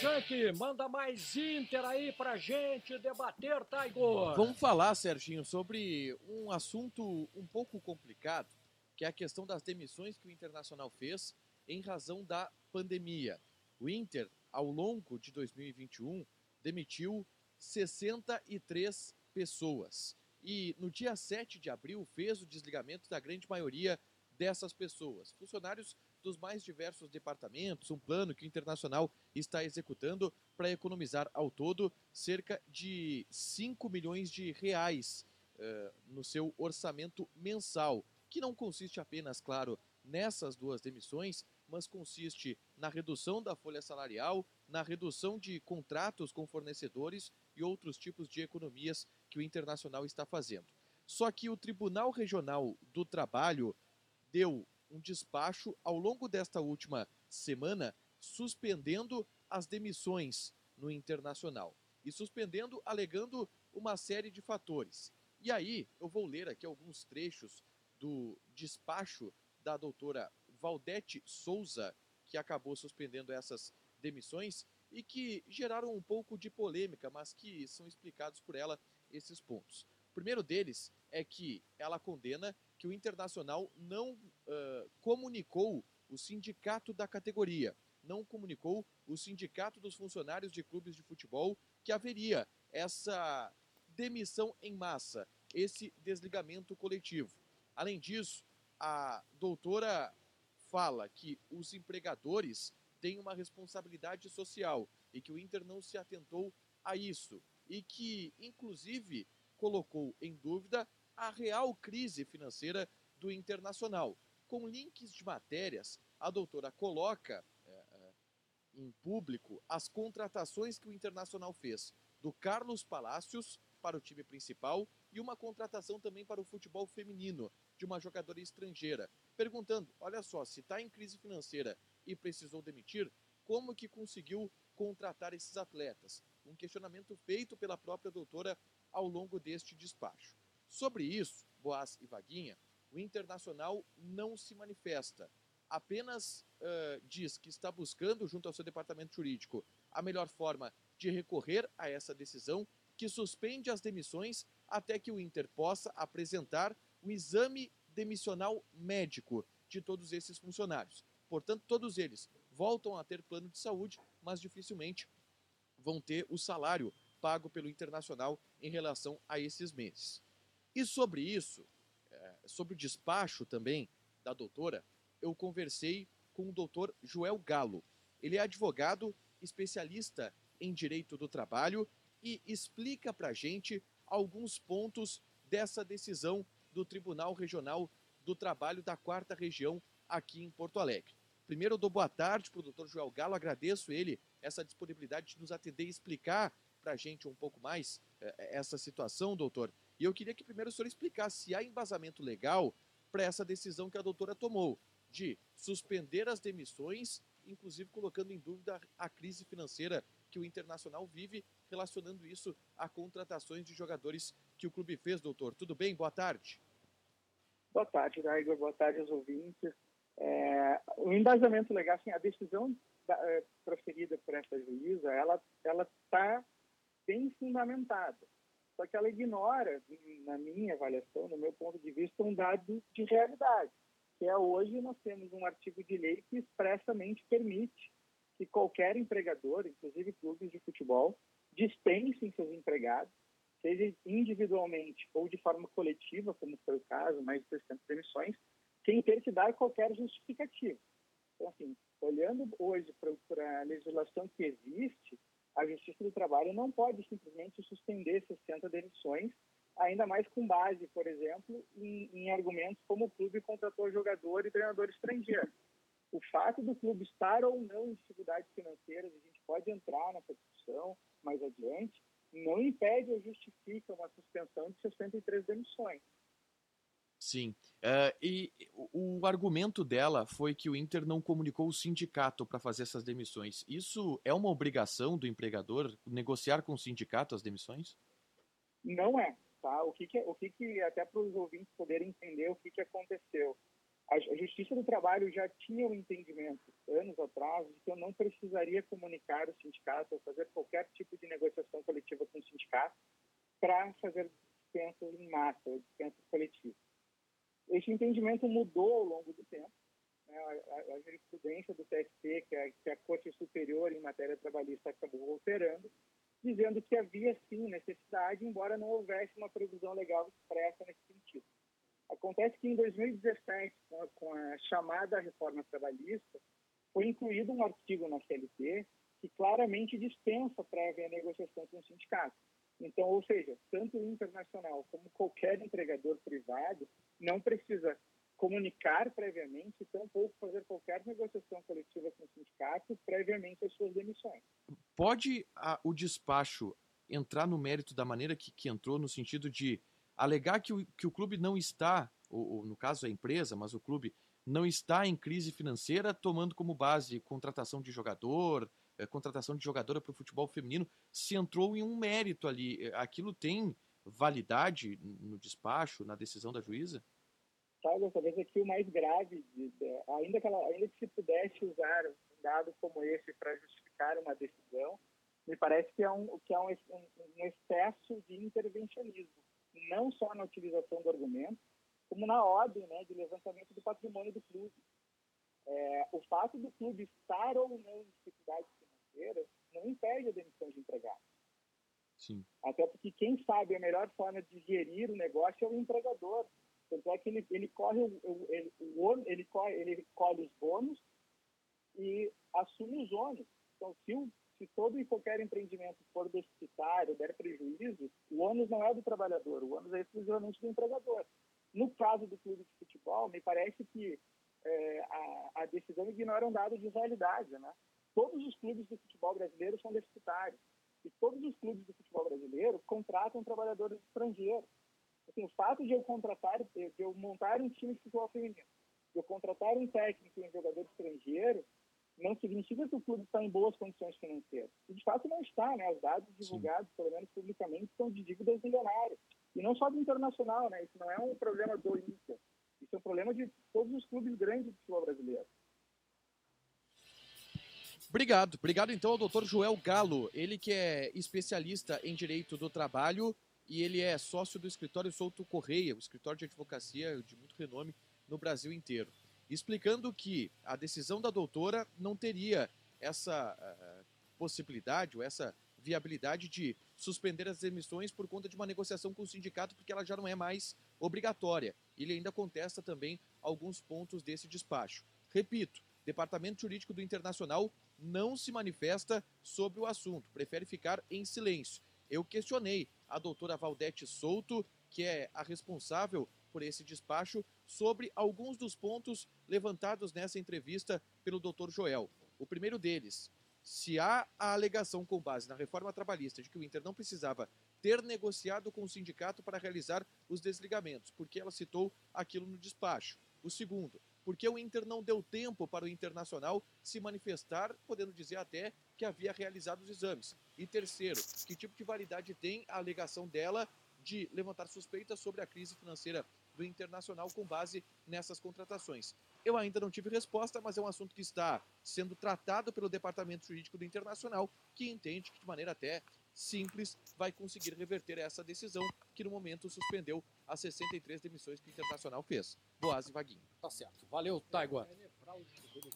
Junk, manda mais Inter aí pra gente debater, Taigor. Vamos falar, Serginho, sobre um assunto um pouco complicado, que é a questão das demissões que o Internacional fez em razão da pandemia. O Inter, ao longo de 2021, demitiu 63 pessoas. E no dia 7 de abril fez o desligamento da grande maioria dessas pessoas. Funcionários dos mais diversos departamentos, um plano que o Internacional está executando para economizar ao todo cerca de 5 milhões de reais uh, no seu orçamento mensal, que não consiste apenas, claro, nessas duas demissões, mas consiste na redução da folha salarial, na redução de contratos com fornecedores e outros tipos de economias que o Internacional está fazendo. Só que o Tribunal Regional do Trabalho deu um despacho ao longo desta última semana suspendendo as demissões no internacional e suspendendo alegando uma série de fatores. E aí eu vou ler aqui alguns trechos do despacho da doutora Valdete Souza, que acabou suspendendo essas demissões e que geraram um pouco de polêmica, mas que são explicados por ela esses pontos. O primeiro deles é que ela condena que o Internacional não uh, comunicou o sindicato da categoria, não comunicou o sindicato dos funcionários de clubes de futebol que haveria essa demissão em massa, esse desligamento coletivo. Além disso, a doutora fala que os empregadores têm uma responsabilidade social e que o Inter não se atentou a isso e que, inclusive, colocou em dúvida a real crise financeira do Internacional. Com links de matérias, a doutora coloca é, é, em público as contratações que o Internacional fez do Carlos Palácios para o time principal e uma contratação também para o futebol feminino de uma jogadora estrangeira, perguntando: olha só, se está em crise financeira e precisou demitir, como que conseguiu contratar esses atletas? Um questionamento feito pela própria doutora ao longo deste despacho. Sobre isso, Boas e Vaguinha, o Internacional não se manifesta, apenas uh, diz que está buscando, junto ao seu departamento jurídico, a melhor forma de recorrer a essa decisão, que suspende as demissões até que o Inter possa apresentar o exame demissional médico de todos esses funcionários. Portanto, todos eles voltam a ter plano de saúde, mas dificilmente vão ter o salário pago pelo Internacional em relação a esses meses. E sobre isso, é, sobre o despacho também da doutora, eu conversei com o doutor Joel Galo. Ele é advogado, especialista em direito do trabalho e explica para a gente alguns pontos dessa decisão do Tribunal Regional do Trabalho da Quarta Região aqui em Porto Alegre. Primeiro, eu dou boa tarde para o doutor Joel Galo, agradeço ele essa disponibilidade de nos atender e explicar para a gente um pouco mais é, essa situação, doutor. E eu queria que primeiro o senhor explicasse se há embasamento legal para essa decisão que a doutora tomou de suspender as demissões, inclusive colocando em dúvida a crise financeira que o Internacional vive, relacionando isso a contratações de jogadores que o clube fez, doutor. Tudo bem? Boa tarde. Boa tarde, Igor. Boa tarde aos ouvintes. É, o embasamento legal, assim, a decisão da, é, proferida por essa juíza, ela está bem fundamentada. Só que ela ignora, na minha avaliação, no meu ponto de vista, um dado de realidade, que é hoje nós temos um artigo de lei que expressamente permite que qualquer empregador, inclusive clubes de futebol, dispensem seus empregados, seja individualmente ou de forma coletiva, como foi o caso, mais de 300 demissões, sem ter que dar qualquer justificativa. Então, assim, olhando hoje para a legislação que existe, a Justiça do Trabalho não pode simplesmente suspender 60 demissões, ainda mais com base, por exemplo, em, em argumentos como o clube contratou jogador e treinador estrangeiro. O fato do clube estar ou não em dificuldades financeiras, a gente pode entrar nessa discussão mais adiante, não impede ou justifica uma suspensão de 63 demissões. Sim. Uh, e o, argumento dela foi que o Inter não comunicou o sindicato para fazer essas demissões. Isso é uma obrigação do empregador negociar com o sindicato as demissões? Não é. Tá? O que, que o que, que até para os ouvintes poderem entender o que, que aconteceu. a, Justiça do Trabalho já tinha o um entendimento, anos atrás, de que eu não precisaria comunicar o sindicato ou fazer qualquer tipo de negociação coletiva com o sindicato para fazer dispensas em massa, dispensas coletivas. Esse entendimento mudou ao longo do tempo. Né? A, a, jurisprudência do TST, que é, que a Corte Superior em matéria trabalhista, acabou alterando, dizendo que havia sim necessidade, embora não houvesse uma previsão legal expressa nesse sentido. Acontece que em 2017, com a, com a chamada reforma trabalhista, foi incluído um artigo na CLT que claramente dispensa prévia negociação com o sindicato. Então, ou seja, tanto o internacional como qualquer empregador privado não precisa comunicar previamente, tampouco fazer qualquer negociação coletiva com o sindicato previamente às suas demissões. Pode a, o despacho entrar no mérito da maneira que, que entrou, no sentido de alegar que o, que o clube não está, ou, ou, no caso a empresa, mas o clube não está em crise financeira, tomando como base contratação de jogador, eh, contratação de jogadora para o futebol feminino, se entrou em um mérito ali. Eh, aquilo tem validade no despacho, na decisão da juíza? Sabe, talvez aqui o mais grave, de, ainda, que ela, ainda que se pudesse usar um dado como esse para justificar uma decisão, me parece que é um, que é um, um excesso de intervencionismo não só na utilização do argumento, como na ordem né, de levantamento do patrimônio do clube. É, o fato do clube estar ou não em dificuldades não impede a demissão de empregados. Sim. Até porque quem sabe a melhor forma de gerir o negócio é o empregador. Tanto é que ele, ele corre o, ele, o, ele, corre, ele colhe os bônus e assume os ônus. Então, se o se todo e qualquer empreendimento for deficitário, der prejuízo, o ônus não é do trabalhador, o ônus é exclusivamente do empregador. No caso do clube de futebol, me parece que é, a, a, decisão ignora um dado de realidade. Né? Todos os clubes de futebol brasileiro são deficitários. E todos os clubes de futebol brasileiro contratam trabalhadores estrangeiros. Assim, o fato de eu contratar, de eu montar um time de futebol feminino, de eu contratar um técnico e um jogador estrangeiro, não significa que o clube está em boas condições financeiras. E de fato não está, né? Os dados divulgados, Sim. pelo menos publicamente, são de dívidas milionárias. E não só do internacional, né? Isso não é um problema do Inter. Isso é um problema de todos os clubes grandes do futebol brasileiro. Obrigado. Obrigado então ao doutor Joel Galo, ele que é especialista em direito do trabalho e ele é sócio do escritório Souto Correia, o escritório de advocacia de muito renome no Brasil inteiro explicando que a decisão da doutora não teria essa uh, possibilidade ou essa viabilidade de suspender as emissões por conta de uma negociação com o sindicato, porque ela já não é mais obrigatória. Ele ainda contesta também alguns pontos desse despacho. Repito, Departamento Jurídico do Internacional não se manifesta sobre o assunto, prefere ficar em silêncio. Eu questionei a doutora Valdete Souto, que é a responsável por esse despacho sobre alguns dos pontos levantados nessa entrevista pelo Dr. Joel. O primeiro deles, se há a alegação com base na reforma trabalhista de que o Inter não precisava ter negociado com o sindicato para realizar os desligamentos, porque ela citou aquilo no despacho. O segundo, porque o Inter não deu tempo para o Internacional se manifestar, podendo dizer até que havia realizado os exames. E terceiro, que tipo de validade tem a alegação dela de levantar suspeitas sobre a crise financeira do Internacional com base nessas contratações. Eu ainda não tive resposta, mas é um assunto que está sendo tratado pelo Departamento Jurídico do Internacional, que entende que de maneira até simples vai conseguir reverter essa decisão que no momento suspendeu as 63 demissões que o Internacional fez. Boas e Vaguinho. Tá certo. Valeu, Taigua.